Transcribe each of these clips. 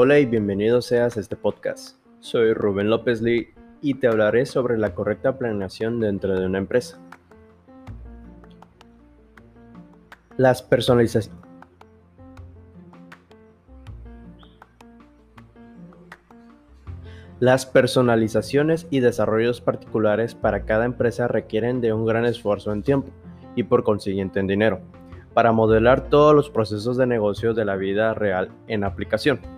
Hola y bienvenido seas a este podcast. Soy Rubén López Lee y te hablaré sobre la correcta planeación dentro de una empresa. Las personalizaciones. Las personalizaciones y desarrollos particulares para cada empresa requieren de un gran esfuerzo en tiempo y por consiguiente en dinero, para modelar todos los procesos de negocio de la vida real en aplicación.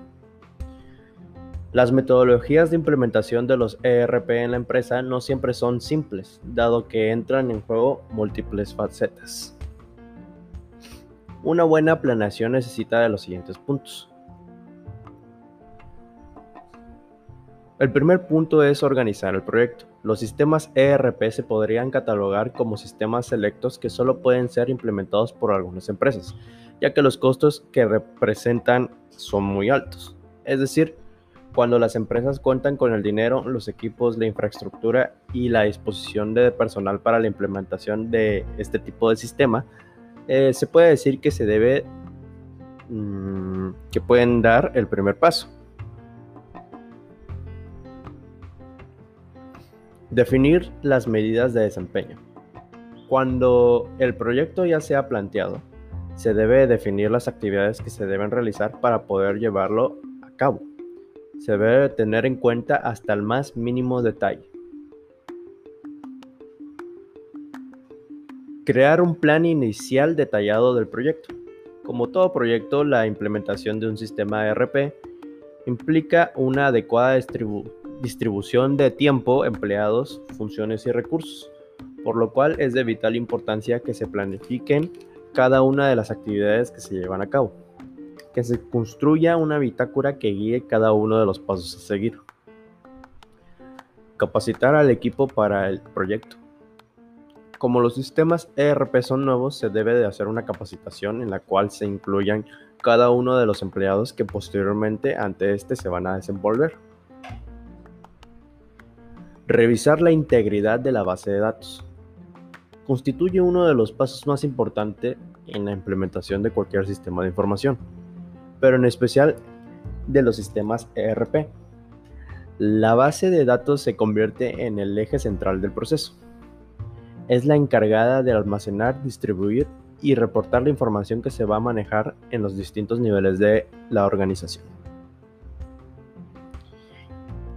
Las metodologías de implementación de los ERP en la empresa no siempre son simples, dado que entran en juego múltiples facetas. Una buena planeación necesita de los siguientes puntos. El primer punto es organizar el proyecto. Los sistemas ERP se podrían catalogar como sistemas selectos que solo pueden ser implementados por algunas empresas, ya que los costos que representan son muy altos. Es decir, cuando las empresas cuentan con el dinero, los equipos, la infraestructura y la disposición de personal para la implementación de este tipo de sistema, eh, se puede decir que se debe, mm, que pueden dar el primer paso. Definir las medidas de desempeño. Cuando el proyecto ya se ha planteado, se debe definir las actividades que se deben realizar para poder llevarlo a cabo se debe tener en cuenta hasta el más mínimo detalle. Crear un plan inicial detallado del proyecto. Como todo proyecto, la implementación de un sistema ERP implica una adecuada distribución de tiempo, empleados, funciones y recursos, por lo cual es de vital importancia que se planifiquen cada una de las actividades que se llevan a cabo que se construya una bitácora que guíe cada uno de los pasos a seguir. Capacitar al equipo para el proyecto. Como los sistemas ERP son nuevos, se debe de hacer una capacitación en la cual se incluyan cada uno de los empleados que posteriormente ante este se van a desenvolver. Revisar la integridad de la base de datos. Constituye uno de los pasos más importantes en la implementación de cualquier sistema de información pero en especial de los sistemas ERP. La base de datos se convierte en el eje central del proceso. Es la encargada de almacenar, distribuir y reportar la información que se va a manejar en los distintos niveles de la organización.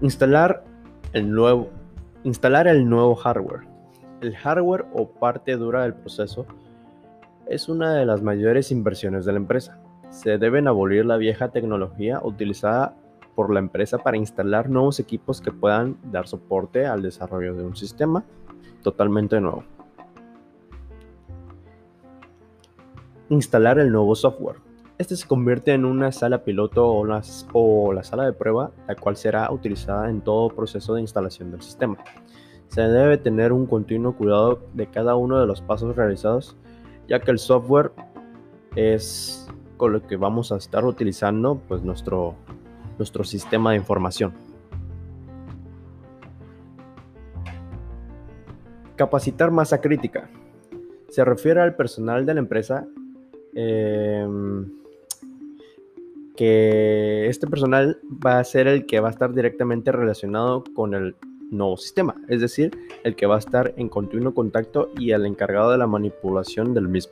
Instalar el nuevo, instalar el nuevo hardware. El hardware o parte dura del proceso es una de las mayores inversiones de la empresa se deben abolir la vieja tecnología utilizada por la empresa para instalar nuevos equipos que puedan dar soporte al desarrollo de un sistema totalmente nuevo. Instalar el nuevo software. Este se convierte en una sala piloto o, la sala de prueba, la cual será utilizada en todo proceso de instalación del sistema. Se debe tener un continuo cuidado de cada uno de los pasos realizados, ya que el software es con lo que vamos a estar utilizando pues nuestro, nuestro sistema de información. Capacitar masa crítica. Se refiere al personal de la empresa em, que este personal va a ser el que va a estar directamente relacionado con el nuevo sistema, es decir, el que va a estar en continuo contacto y el encargado de la manipulación del mismo.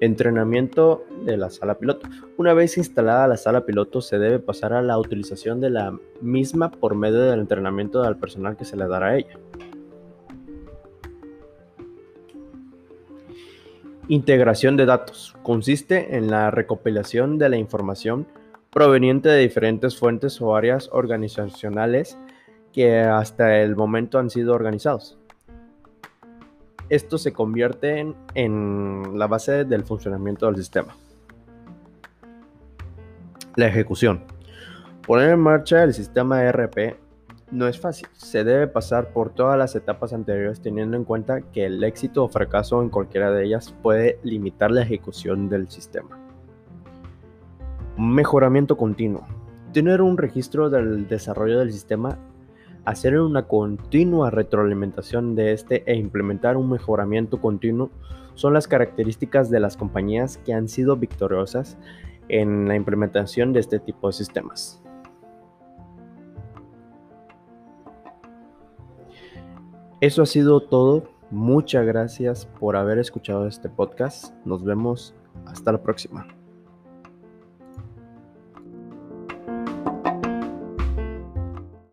Entrenamiento de la sala piloto. Una vez instalada la sala piloto se debe pasar a la utilización de la misma por medio del entrenamiento del personal que se le dará a ella. Integración de datos. Consiste en la recopilación de la información proveniente de diferentes fuentes o áreas organizacionales que hasta el momento han sido organizados esto se convierte en, la base del funcionamiento del sistema. La ejecución. Poner en marcha el sistema ERP no es fácil. Se debe pasar por todas las etapas anteriores teniendo en cuenta que el éxito o fracaso en cualquiera de ellas puede limitar la ejecución del sistema. Mejoramiento continuo. Tener un registro del desarrollo del sistema hacer una continua retroalimentación de este e implementar un mejoramiento continuo son las características de las compañías que han sido victoriosas en la implementación de este tipo de sistemas. Eso ha sido todo. Muchas gracias por haber escuchado este podcast. Nos vemos hasta la próxima.